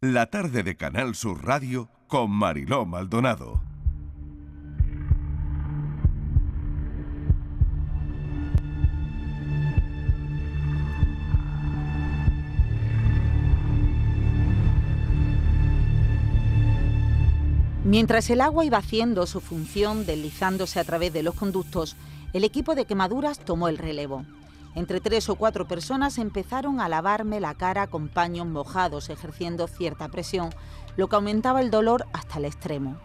La tarde de Canal Sur Radio con Mariló Maldonado. Mientras el agua iba haciendo su función deslizándose a través de los conductos, el equipo de quemaduras tomó el relevo. Entre tres o cuatro personas empezaron a lavarme la cara con paños mojados, ejerciendo cierta presión, lo que aumentaba el dolor hasta el extremo.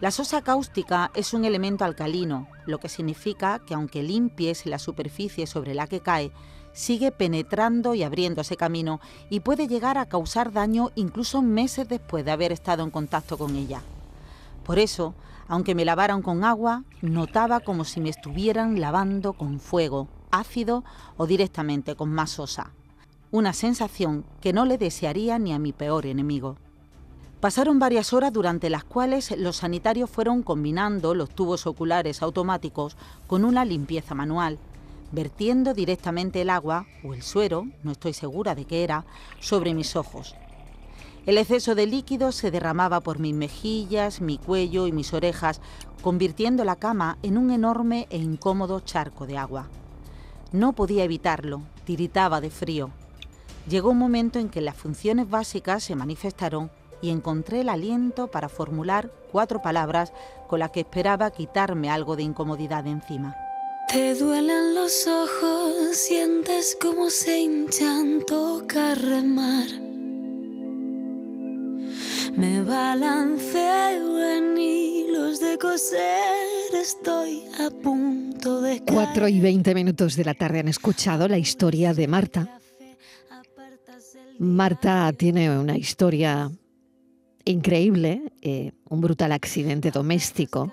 La sosa cáustica es un elemento alcalino, lo que significa que aunque limpies la superficie sobre la que cae, sigue penetrando y abriéndose camino y puede llegar a causar daño incluso meses después de haber estado en contacto con ella. Por eso, aunque me lavaran con agua, notaba como si me estuvieran lavando con fuego, ácido o directamente con más sosa. Una sensación que no le desearía ni a mi peor enemigo. Pasaron varias horas durante las cuales los sanitarios fueron combinando los tubos oculares automáticos con una limpieza manual, vertiendo directamente el agua o el suero, no estoy segura de qué era, sobre mis ojos. El exceso de líquido se derramaba por mis mejillas, mi cuello y mis orejas, convirtiendo la cama en un enorme e incómodo charco de agua. No podía evitarlo, tiritaba de frío. Llegó un momento en que las funciones básicas se manifestaron y encontré el aliento para formular cuatro palabras con las que esperaba quitarme algo de incomodidad de encima. Te duelen los ojos, sientes como se hinchan, toca remar. Me balanceo en hilos de coser, estoy a punto de... caer. 4 y 20 minutos de la tarde han escuchado la historia de Marta. Marta tiene una historia increíble, eh, un brutal accidente doméstico.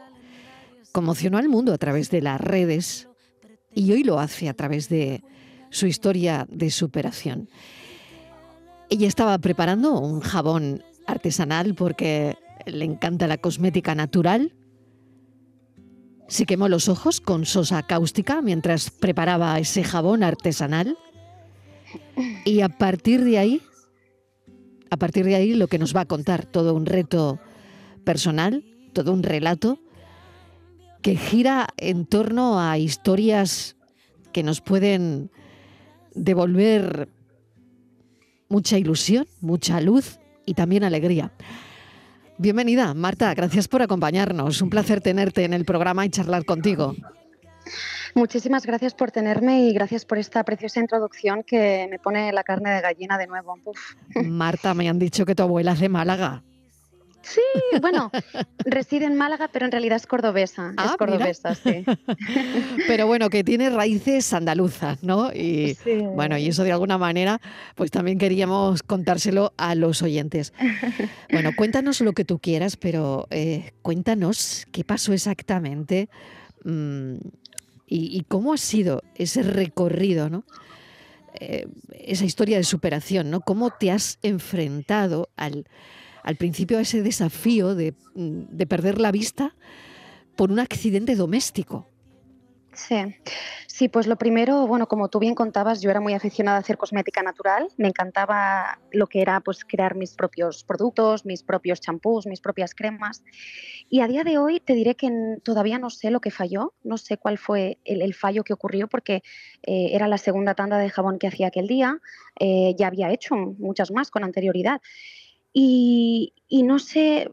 Conmocionó al mundo a través de las redes y hoy lo hace a través de su historia de superación. Ella estaba preparando un jabón artesanal porque le encanta la cosmética natural. Se quemó los ojos con sosa cáustica mientras preparaba ese jabón artesanal. Y a partir de ahí, a partir de ahí lo que nos va a contar, todo un reto personal, todo un relato que gira en torno a historias que nos pueden devolver mucha ilusión, mucha luz y también alegría. Bienvenida, Marta, gracias por acompañarnos. Un placer tenerte en el programa y charlar contigo. Muchísimas gracias por tenerme y gracias por esta preciosa introducción que me pone la carne de gallina de nuevo. Uf. Marta, me han dicho que tu abuela es de Málaga. Sí, bueno, reside en Málaga, pero en realidad es cordobesa. Ah, es mira. cordobesa, sí. Pero bueno, que tiene raíces andaluzas, ¿no? Y Sí. bueno, y eso de alguna manera, pues también queríamos contárselo a los oyentes. Bueno, cuéntanos lo que tú quieras, pero eh, cuéntanos qué pasó exactamente mm, y, y cómo ha sido ese recorrido, ¿no? Eh, esa historia de superación, ¿no? ¿Cómo te has enfrentado al, al principio ese desafío de, de perder la vista por un accidente doméstico? Sí. sí, pues lo primero, bueno, como tú bien contabas, yo era muy aficionada a hacer cosmética natural. Me encantaba lo que era pues crear mis propios productos, mis propios champús, mis propias cremas. Y a día de hoy te diré que todavía no sé lo que falló, no sé cuál fue el, el fallo que ocurrió porque eh, era la segunda tanda de jabón que hacía aquel día. eh, ya había hecho muchas más con anterioridad. Y, y no sé,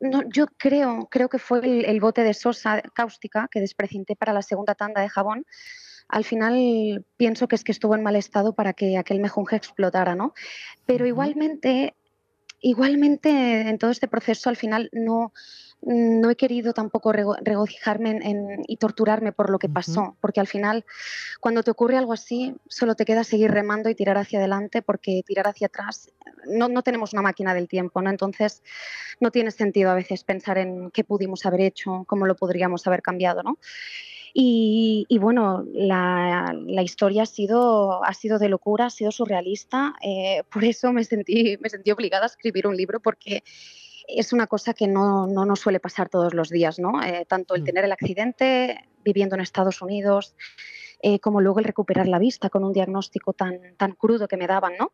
no, yo creo, creo que fue el, el bote de sosa cáustica que desprecinté para la segunda tanda de jabón. Al final pienso que es que estuvo en mal estado para que aquel mejunje explotara, ¿no? Pero igualmente, igualmente en todo este proceso al final no, no he querido tampoco rego- regocijarme en- en- y torturarme por lo que pasó, porque al final cuando te ocurre algo así solo te queda seguir remando y tirar hacia adelante porque tirar hacia atrás no, no tenemos una máquina del tiempo, ¿no? Entonces no tiene sentido a veces pensar en qué pudimos haber hecho, cómo lo podríamos haber cambiado, ¿no? Y, y bueno, la, la historia ha sido, ha sido de locura, ha sido surrealista. eh, por eso me sentí, me sentí obligada a escribir un libro porque es una cosa que no, no nos suele pasar todos los días, ¿no? Eh, tanto el Mm. tener el accidente, viviendo en Estados Unidos, eh, como luego el recuperar la vista con un diagnóstico tan, tan crudo que me daban, ¿no?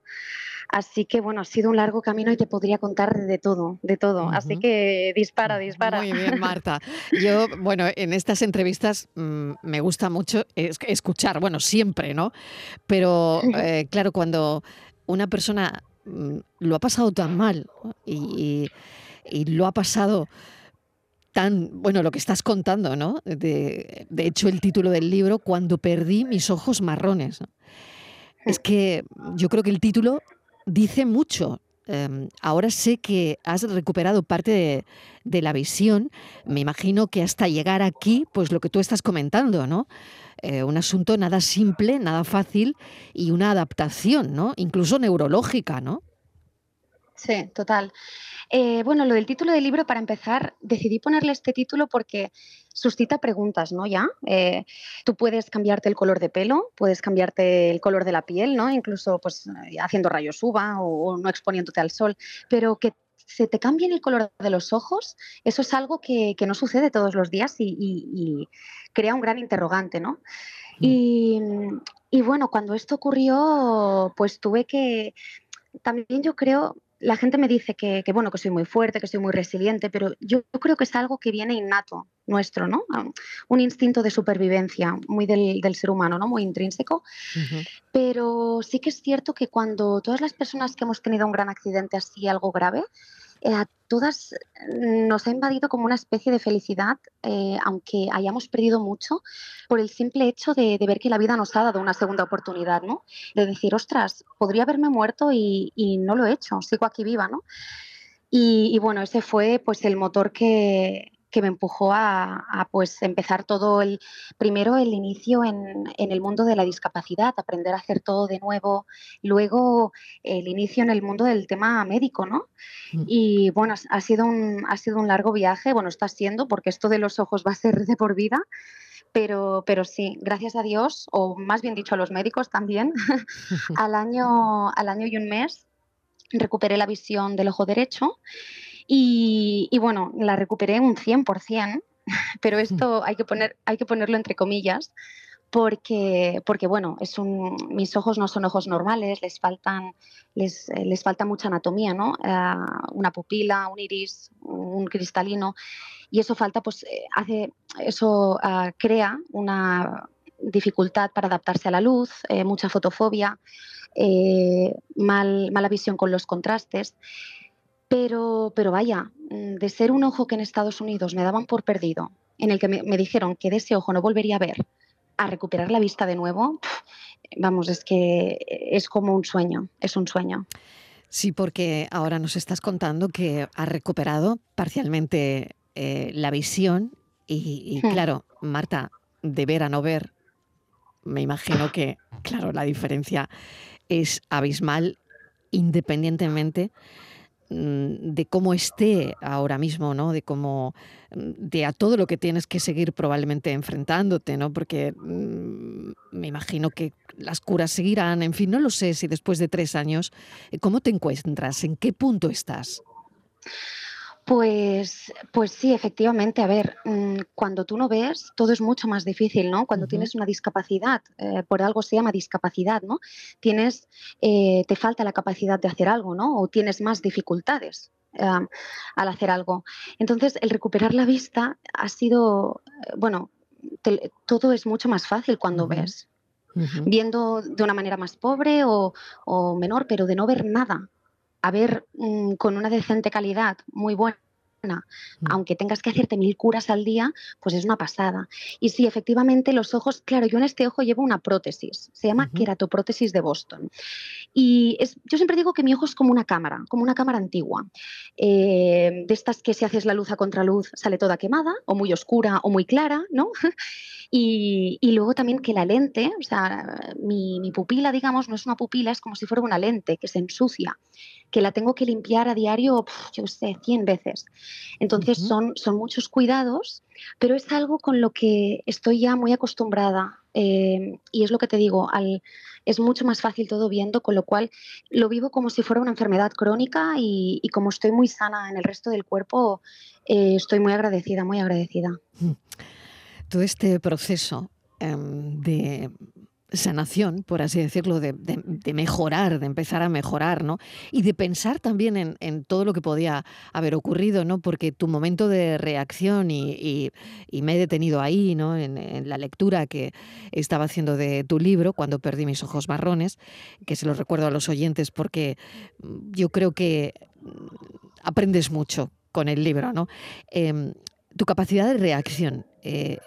Así que bueno, ha sido un largo camino y te podría contar de todo, de todo. Así que dispara, dispara. Muy bien, Marta. Yo, bueno, en estas entrevistas mm, me gusta mucho escuchar, bueno, siempre, ¿no? Pero eh, claro, cuando una persona mm, lo ha pasado tan mal y, lo ha pasado tan, bueno, lo que estás contando, ¿no? De, hecho, el título del libro, Cuando perdí mis ojos marrones. Es que yo creo que el título dice mucho. Em, ahora sé que has recuperado parte de, la visión. Me imagino que hasta llegar aquí, pues lo que tú estás comentando, ¿no? Eh, un asunto nada simple, nada fácil y una adaptación, ¿no? Incluso neurológica, ¿no? Sí, total. Eh, bueno, lo del título del libro, para empezar, decidí ponerle este título porque suscita preguntas, ¿no? Ya, eh, tú puedes cambiarte el color de pelo, puedes cambiarte el color de la piel, ¿no? Incluso, pues, eh, haciendo rayos UVA o, no exponiéndote al sol, pero que se te cambie el color de los ojos, eso es algo que, no sucede todos los días y, crea un gran interrogante, ¿no? Mm. Y, y bueno, cuando esto ocurrió, pues tuve que, también yo creo, la gente me dice que, bueno, que soy muy fuerte, que soy muy resiliente, pero yo, creo que es algo que viene innato nuestro, ¿no? Ah, un instinto de supervivencia muy del, ser humano, ¿no? Muy intrínseco. Pero sí que es cierto que cuando todas las personas que hemos tenido un gran accidente así, algo grave, a todas nos ha invadido como una especie de felicidad, eh, aunque hayamos perdido mucho, por el simple hecho de, ver que la vida nos ha dado una segunda oportunidad, ¿no? De decir, ostras, podría haberme muerto y, no lo he hecho, sigo aquí viva, ¿no? Y, y, bueno, ese fue pues el motor que, que me empujó a, pues empezar todo el primero el inicio en, el mundo de la discapacidad, aprender a hacer todo de nuevo, luego el inicio en el mundo del tema médico, ¿no? Mm. Y bueno, ha sido un ha sido un largo viaje, bueno, está siendo porque esto de los ojos va a ser de por vida. Pero, pero sí, gracias a Dios, o más bien dicho a los médicos también, al, año, al año y un mes recuperé la visión del ojo derecho y, bueno, la recuperé un 100%, pero esto hay que, poner, hay que ponerlo entre comillas, porque, porque bueno, es un, mis ojos no son ojos normales, les, faltan, les, eh, les falta mucha anatomía, ¿no? Ah, una pupila, un iris, un cristalino, y eso falta, pues, eh, hace, eso ah, crea una dificultad para adaptarse a la luz, eh, mucha fotofobia, mal, mala visión con los contrastes. Pero, pero vaya, mm, de ser un ojo que en Estados Unidos me daban por perdido, en el que me, dijeron que de ese ojo no volvería a ver, a recuperar la vista de nuevo, vamos, es que es como un sueño, es un sueño. Sí, porque ahora nos estás contando que has recuperado parcialmente eh, la visión y, hmm. claro, Marta, de ver a no ver, me imagino que, claro, la diferencia es abismal independientemente de cómo esté ahora mismo, ¿no? De cómo mm, de a todo lo que tienes que seguir probablemente enfrentándote, ¿no? Porque mm, me imagino que las curas seguirán, en fin, no lo sé si después de tres años, eh, ¿cómo te encuentras? ¿En qué punto estás? Pues, pues sí, efectivamente. A ver, mm, cuando tú no ves, todo es mucho más difícil, ¿no? Cuando tienes una discapacidad, eh, por algo se llama discapacidad, ¿no? Tienes, eh, te falta la capacidad de hacer algo, ¿no? O tienes más dificultades al hacer algo. Entonces, el recuperar la vista ha sido, eh, bueno, todo es mucho más fácil cuando ves. Viendo de una manera más pobre o, o menor, pero de no ver nada, a ver mm, con una decente calidad, muy buena. Aunque tengas que hacerte mil curas al día, pues es una pasada. Y sí, efectivamente, los ojos, claro, yo en este ojo llevo una prótesis, se llama queratoprótesis de Boston. Y es, yo siempre digo que mi ojo es como una cámara, como una cámara antigua, eh, de estas que si haces la luz a contraluz sale toda quemada, o muy oscura o muy clara, ¿no? Y, luego también que la lente, o sea, mi, mi, pupila, digamos, no es una pupila, es como si fuera una lente que se ensucia, que la tengo que limpiar a diario, yo sé, 100 veces. Entonces son, son muchos cuidados, pero es algo con lo que estoy ya muy acostumbrada. Eh, y es lo que te digo, al, es mucho más fácil todo viendo, con lo cual lo vivo como si fuera una enfermedad crónica y, como estoy muy sana en el resto del cuerpo, eh, estoy muy agradecida, muy agradecida. Todo este proceso em, de sanación, por así decirlo, de, mejorar, de empezar a mejorar, ¿no? Y de pensar también en, todo lo que podía haber ocurrido, ¿no? Porque tu momento de reacción, y, me he detenido ahí, ¿no? En, la lectura que estaba haciendo de tu libro, cuando perdí mis ojos marrones, que se lo recuerdo a los oyentes porque mm, yo creo que mm, aprendes mucho con el libro, ¿no? Em, tu capacidad de reacción. Eh,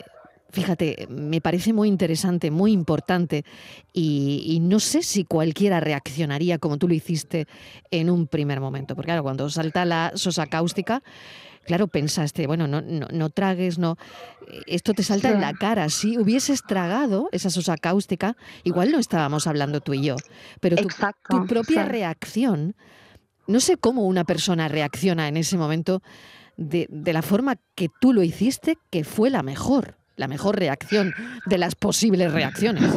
fíjate, me parece muy interesante, muy importante y, no sé si cualquiera reaccionaría como tú lo hiciste en un primer momento, porque claro, cuando salta la sosa cáustica, claro, pensaste, bueno, no, no, tragues, no, esto te salta en la cara, si hubieses tragado esa sosa cáustica, igual no estábamos hablando tú y yo, pero tu, propia reacción, no sé cómo una persona reacciona en ese momento de, de la forma que tú lo hiciste, que fue la mejor la mejor reacción de las posibles reacciones.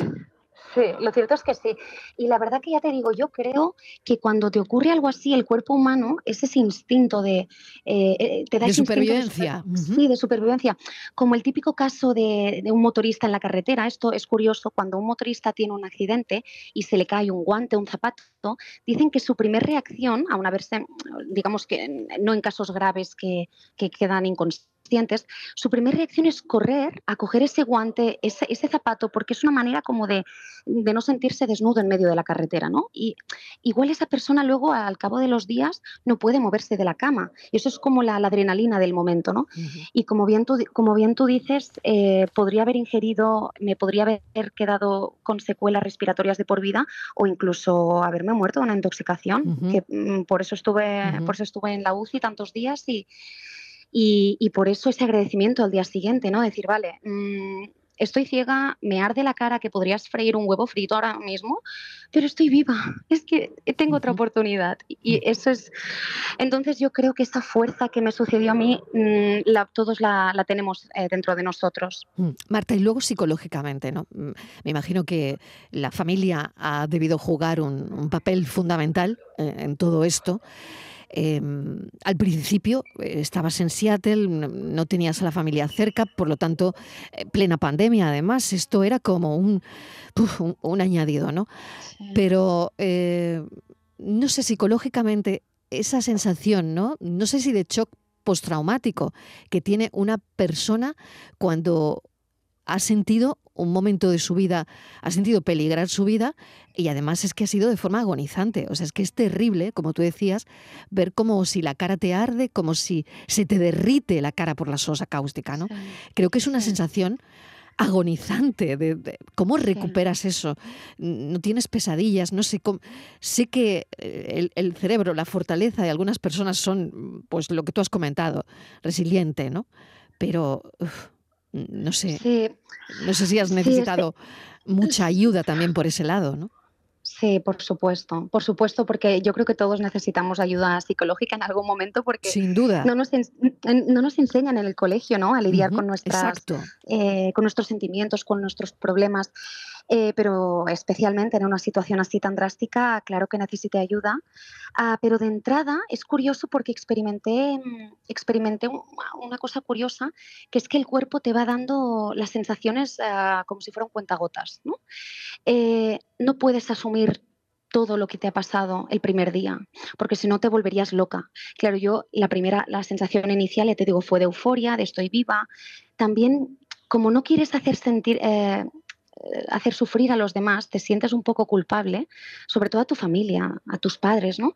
Sí, lo cierto es que sí. Y la verdad que ya te digo, yo creo que cuando te ocurre algo así, el cuerpo humano es ese instinto de... Eh, eh, te da de supervivencia. Sí, de supervivencia. Como el típico caso de, un motorista en la carretera. Esto es curioso, cuando un motorista tiene un accidente y se le cae un guante, un zapato, dicen que su primera reacción, aún haberse, digamos que no en casos graves que, que quedan inconscientes, su primera reacción es correr a coger ese guante, ese, zapato, porque es una manera como de, no sentirse desnudo en medio de la carretera, ¿no? Y igual esa persona luego, al cabo de los días, no puede moverse de la cama. Y eso es como la, adrenalina del momento, ¿no? Y como bien tú, como bien tú dices, eh, podría haber ingerido, me podría haber quedado con secuelas respiratorias de por vida o incluso haberme muerto de una intoxicación, que mm, por eso estuve, por eso estuve en la UCI tantos días y y, por eso ese agradecimiento al día siguiente, ¿no? Decir, vale, mm, estoy ciega, me arde la cara que podrías freír un huevo frito ahora mismo, pero estoy viva, es que tengo otra oportunidad. Y eso es, entonces yo creo que esa fuerza que me sucedió a mí, mm, la, todos la, tenemos eh, dentro de nosotros. Mm, Marta, y luego psicológicamente, ¿no? Me imagino que la familia ha debido jugar un, papel fundamental eh, en todo esto. Em, al principio eh, estabas en Seattle, no tenías a la familia cerca, por lo tanto, eh, plena pandemia además, esto era como un, un, añadido, ¿no? Pero eh, no sé, psicológicamente, esa sensación, ¿no? No sé si de shock postraumático que tiene una persona cuando ha sentido un momento de su vida, ha sentido peligrar su vida y además es que ha sido de forma agonizante. O sea, es que es terrible, como tú decías, ver como si la cara te arde, como si se te derrite la cara por la sosa cáustica, ¿no? Creo que es una sensación agonizante de, cómo recuperas eso. No tienes pesadillas no sé cómo sé que eh, el, cerebro la fortaleza de algunas personas son pues lo que tú has comentado resiliente no pero no sé, no sé si has necesitado mucha ayuda también por ese lado, ¿no? Sí, por supuesto, por supuesto, porque yo creo que todos necesitamos ayuda psicológica en algún momento porque Sin duda. No, nos, no nos enseñan en el colegio ¿no? a lidiar con, nuestras, eh, con nuestros sentimientos, con nuestros problemas. Eh, pero especialmente en una situación así tan drástica, claro que necesité ayuda. Ah, pero de entrada es curioso porque experimenté, mm, experimenté una cosa curiosa, que es que el cuerpo te va dando las sensaciones ah, como si fueran cuentagotas. ¿no? Eh, no puedes asumir todo lo que te ha pasado el primer día, porque si no te volverías loca. Claro, yo la primera, la sensación inicial, ya te digo, fue de euforia, de estoy viva. También, como no quieres hacer sentir, eh, hacer sufrir a los demás, te sientes un poco culpable, sobre todo a tu familia, a tus padres, ¿no?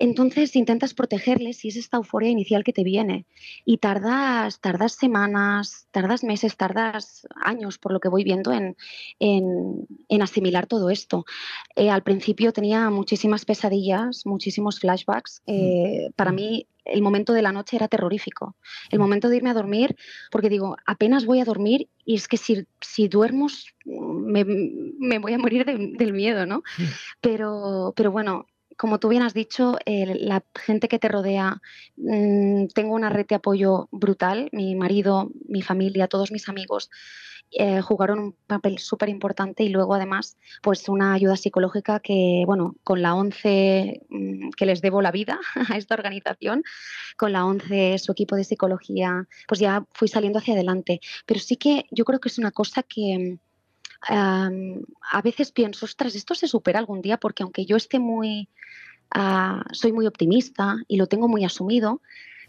Entonces intentas protegerles y es esta euforia inicial que te viene. Y tardas, tardas semanas, tardas meses, tardas años, por lo que voy viendo, en, en, asimilar todo esto. Eh, al principio tenía muchísimas pesadillas, muchísimos flashbacks. Eh, para mí el momento de la noche era terrorífico. El momento de irme a dormir, porque digo, apenas voy a dormir y es que si, si duermo me, me, voy a morir del miedo, ¿no? Pero, pero bueno, como tú bien has dicho, la gente que te rodea, mm, tengo una red de apoyo brutal, mi marido, mi familia, todos mis amigos. eh, jugaron un papel súper importante y luego además pues una ayuda psicológica que, bueno, con la ONCE, mm, que les debo la vida a esta organización, con la ONCE, su equipo de psicología, pues ya fui saliendo hacia adelante. Pero sí que yo creo que es una cosa que a veces pienso, ostras, esto se supera algún día porque aunque yo esté muy, ah, soy muy optimista y lo tengo muy asumido,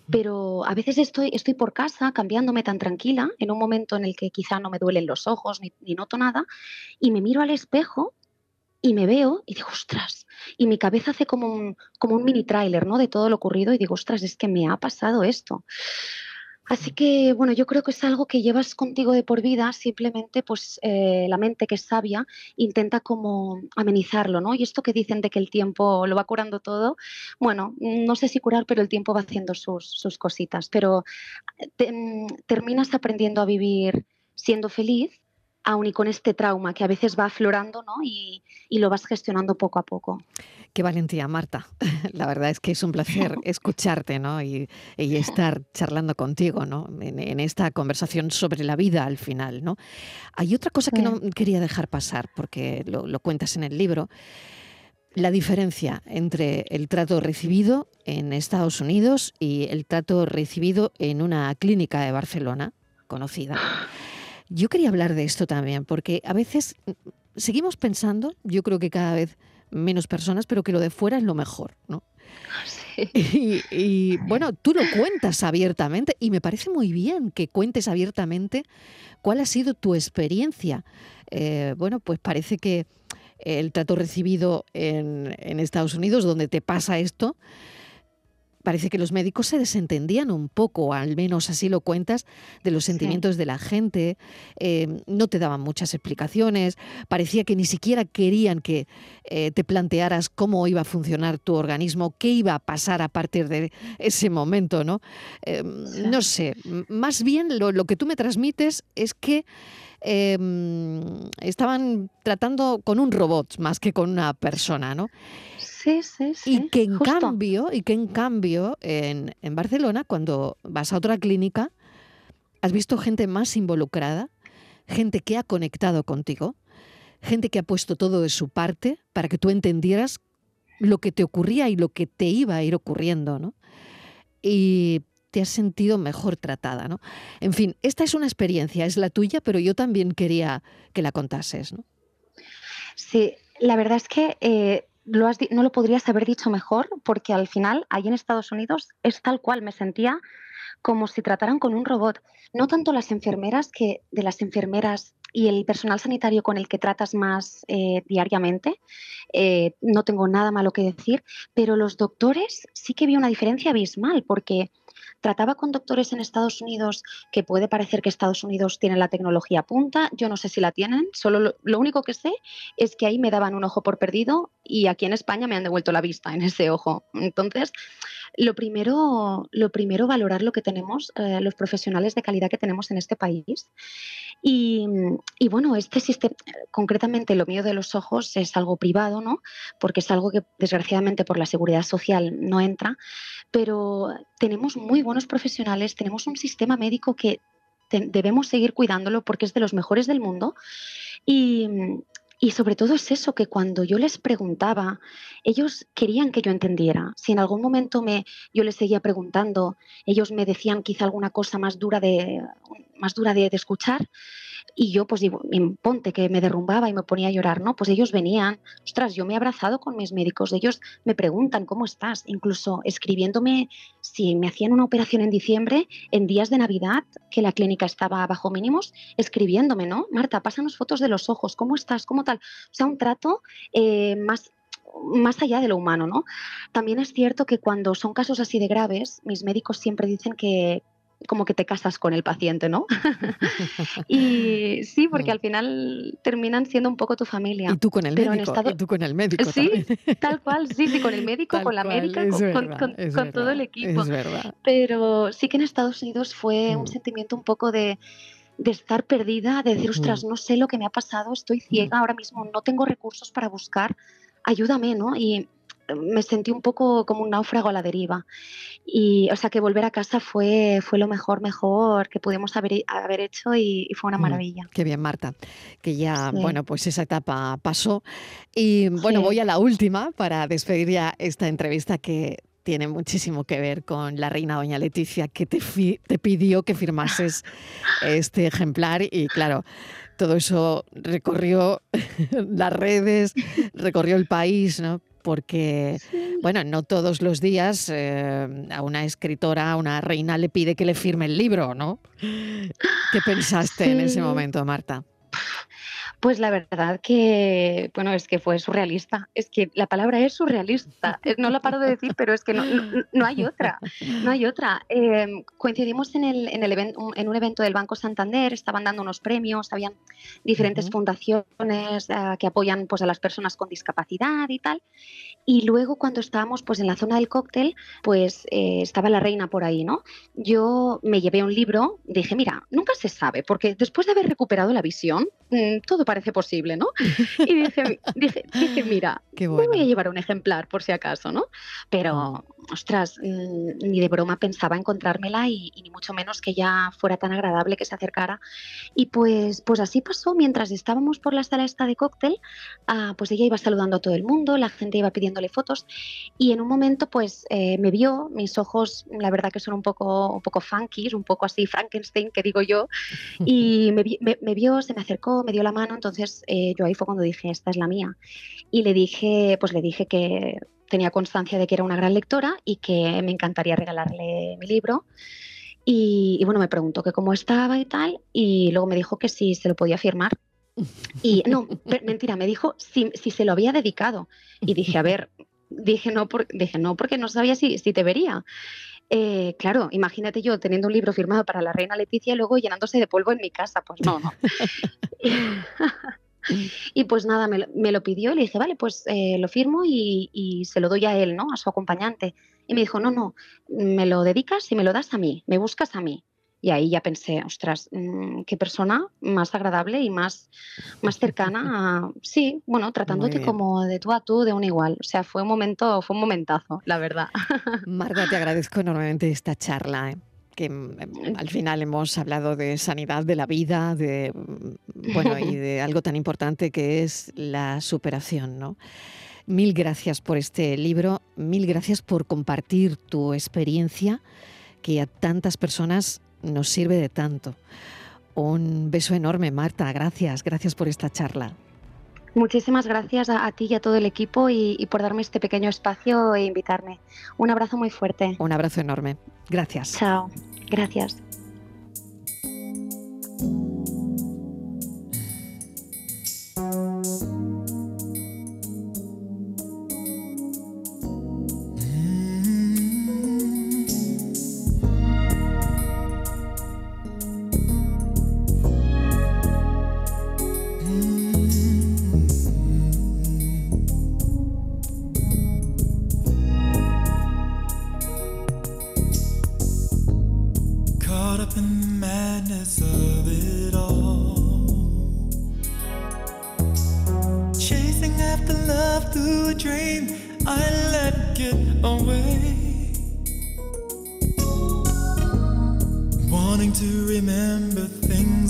pero a veces estoy, estoy por casa cambiándome tan tranquila en un momento en el que quizá no me duelen los ojos ni, ni noto nada y me miro al espejo y me veo y digo, ostras, y mi cabeza hace como un, como un mini tráiler ¿no? de todo lo ocurrido y digo, ostras, es que me ha pasado esto. Así que, bueno, yo creo que es algo que llevas contigo de por vida, simplemente pues eh, la mente que es sabia intenta como amenizarlo, ¿no? Y esto que dicen de que el tiempo lo va curando todo, bueno, no sé si curar, pero el tiempo va haciendo sus, sus cositas, pero eh, mm, terminas aprendiendo a vivir siendo feliz aún y con este trauma que a veces va aflorando ¿no? y, lo vas gestionando poco a poco. Qué valentía, Marta. La verdad es que es un placer escucharte ¿no? y, estar charlando contigo ¿no? En, esta conversación sobre la vida al final. ¿no? Hay otra cosa que no quería dejar pasar, porque lo, lo cuentas en el libro, la diferencia entre el trato recibido en Estados Unidos y el trato recibido en una clínica de Barcelona conocida. Yo quería hablar de esto también, porque a veces mm, seguimos pensando, yo creo que cada vez menos personas, pero que lo de fuera es lo mejor, ¿no? Y, bueno, tú lo cuentas abiertamente y me parece muy bien que cuentes abiertamente cuál ha sido tu experiencia. Eh, bueno, pues parece que el trato recibido en, en Estados Unidos, donde te pasa esto, parece que los médicos se desentendían un poco, al menos así lo cuentas, de los sentimientos de la gente, eh, no te daban muchas explicaciones, parecía que ni siquiera querían que eh, te plantearas cómo iba a funcionar tu organismo, qué iba a pasar a partir de ese momento, ¿no? Em, no sé, más bien lo, lo, que tú me transmites es que em, estaban tratando con un robot más que con una persona, ¿no? Sí, sí, sí. Y que en cambio, y que en cambio en, en Barcelona, cuando vas a otra clínica, has visto gente más involucrada, gente que ha conectado contigo, gente que ha puesto todo de su parte para que tú entendieras lo que te ocurría y lo que te iba a ir ocurriendo, ¿no? Y te has sentido mejor tratada, ¿no? En fin, esta es una experiencia, es la tuya, pero yo también quería que la contases, ¿no? Sí, la verdad es que eh, no lo podrías haber dicho mejor porque al final, ahí en Estados Unidos, es tal cual, me sentía como si trataran con un robot. No tanto las enfermeras, que de las enfermeras y el personal sanitario con el que tratas más eh, diariamente, eh, no tengo nada malo que decir, pero los doctores sí que vi una diferencia abismal porque Trataba con doctores en Estados Unidos que puede parecer que Estados Unidos tiene la tecnología punta, yo no sé si la tienen, solo lo, único que sé es que ahí me daban un ojo por perdido y aquí en España me han devuelto la vista en ese ojo. Entonces, lo primero, lo primero valorar lo que tenemos, eh, los profesionales de calidad que tenemos en este país. Y, y, bueno, este sistema, concretamente lo mío de los ojos es algo privado, ¿no? Porque es algo que desgraciadamente por la seguridad social no entra, pero tenemos muy buenos profesionales, tenemos un sistema médico que debemos seguir cuidándolo porque es de los mejores del mundo. Y, y sobre todo es eso, que cuando yo les preguntaba, ellos querían que yo entendiera. Si en algún momento me, yo les seguía preguntando, ellos me decían quizá alguna cosa más dura de, más dura de, de escuchar, y yo, pues ponte que me derrumbaba y me ponía a llorar, ¿no? Pues ellos venían, ostras, yo me he abrazado con mis médicos, ellos me preguntan cómo estás, incluso escribiéndome si me hacían una operación en diciembre, en días de Navidad, que la clínica estaba bajo mínimos, escribiéndome, ¿no? Marta, pásanos fotos de los ojos, ¿cómo estás? ¿Cómo tal? O sea, un trato eh, más más allá de lo humano, ¿no? También es cierto que cuando son casos así de graves, mis médicos siempre dicen que, como que te casas con el paciente, ¿no? y sí, porque mm. al final terminan siendo un poco tu familia. Y tú con el médico. Y tú con el médico. Sí, tal cual, sí, sí, con el médico, con la médica, con, todo el equipo. Es verdad. Pero sí que en Estados Unidos fue un mm. sentimiento un poco de de estar perdida, de decir, ostras, no sé lo que me ha pasado, estoy ciega, ahora mismo no tengo recursos para buscar, ayúdame, ¿no? Y me sentí un poco como un náufrago a la deriva. Y, o sea, que volver a casa fue, fue lo mejor, mejor que pudimos haber, haber hecho y, fue una mm, maravilla. qué bien, Marta, que ya, bueno, pues esa etapa pasó. Y bueno, voy a la última para despedir ya esta entrevista que tiene muchísimo que ver con la reina doña Leticia, que te, te pidió que firmases este ejemplar y claro, todo eso recorrió las redes, recorrió el país, ¿no? Porque, bueno, no todos los días eh, a una escritora, a una reina le pide que le firme el libro, ¿no? ¿Qué pensaste en ese momento, Marta? Pues la verdad que, bueno, es que fue surrealista. Es que la palabra es surrealista. No la paro de decir, pero es que no, no, hay otra. No hay otra. Em, coincidimos en, el, en, el en un evento del Banco Santander, estaban dando unos premios, habían diferentes fundaciones eh, que apoyan pues, a las personas con discapacidad y tal. Y luego cuando estábamos pues, en la zona del cóctel, pues eh, estaba la reina por ahí, ¿no? Yo me llevé un libro, dije, mira, nunca se sabe, porque después de haber recuperado la visión, mm, todo parece posible, ¿no? Y dije, dije, mira, me voy a llevar un ejemplar por si acaso, ¿no? Pero, ostras, mm, ni de broma pensaba encontrármela y, ni mucho menos que ya fuera tan agradable que se acercara. Y pues, pues así pasó, mientras estábamos por la sala esta de cóctel, ah, pues ella iba saludando a todo el mundo, la gente iba pidiéndole fotos y en un momento pues eh, me vio, mis ojos la verdad que son un poco, un poco funky, un poco así Frankenstein que digo yo, y me, me vio, se me acercó, me dio la mano entonces eh, yo ahí fue cuando dije, esta es la mía. Y le dije, pues le dije que tenía constancia de que era una gran lectora y que me encantaría regalarle mi libro. Y, bueno, me preguntó que cómo estaba y tal, y luego me dijo que si se lo podía firmar. Y no, mentira, me dijo si, si, se lo había dedicado. Y dije, a ver, dije no, dije no porque no sabía si, si te vería. Eh, claro, imagínate yo teniendo un libro firmado para la reina Leticia y luego llenándose de polvo en mi casa. Pues no, no. y pues nada, me, lo pidió y le dije, vale, pues eh, lo firmo y, se lo doy a él, ¿no? A su acompañante. Y me dijo, no, no, me lo dedicas y me lo das a mí, me buscas a mí. Y ahí ya pensé, ostras, mm, qué persona más agradable y más, más cercana a, sí, bueno, tratándote como de tú a tú, de un igual. O sea, fue un momento, fue un momentazo, la verdad. Marta, te agradezco enormemente esta charla. ¿eh? que mm, em, al final hemos hablado de sanidad de la vida, de mm, bueno, y de algo tan importante que es la superación, ¿no? Mil gracias por este libro, mil gracias por compartir tu experiencia que a tantas personas nos sirve de tanto. Un beso enorme, Marta. Gracias, gracias por esta charla. Muchísimas gracias a, ti y a todo el equipo y, por darme este pequeño espacio e invitarme. Un abrazo muy fuerte. Un abrazo enorme. Gracias. Chao. Gracias.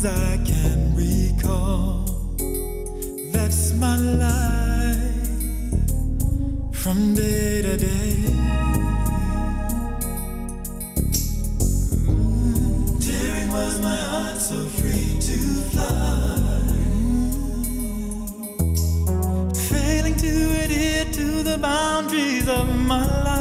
things I can recall. That's my life from day to day. was my heart so free to fly? Failing to adhere to the boundaries of my life.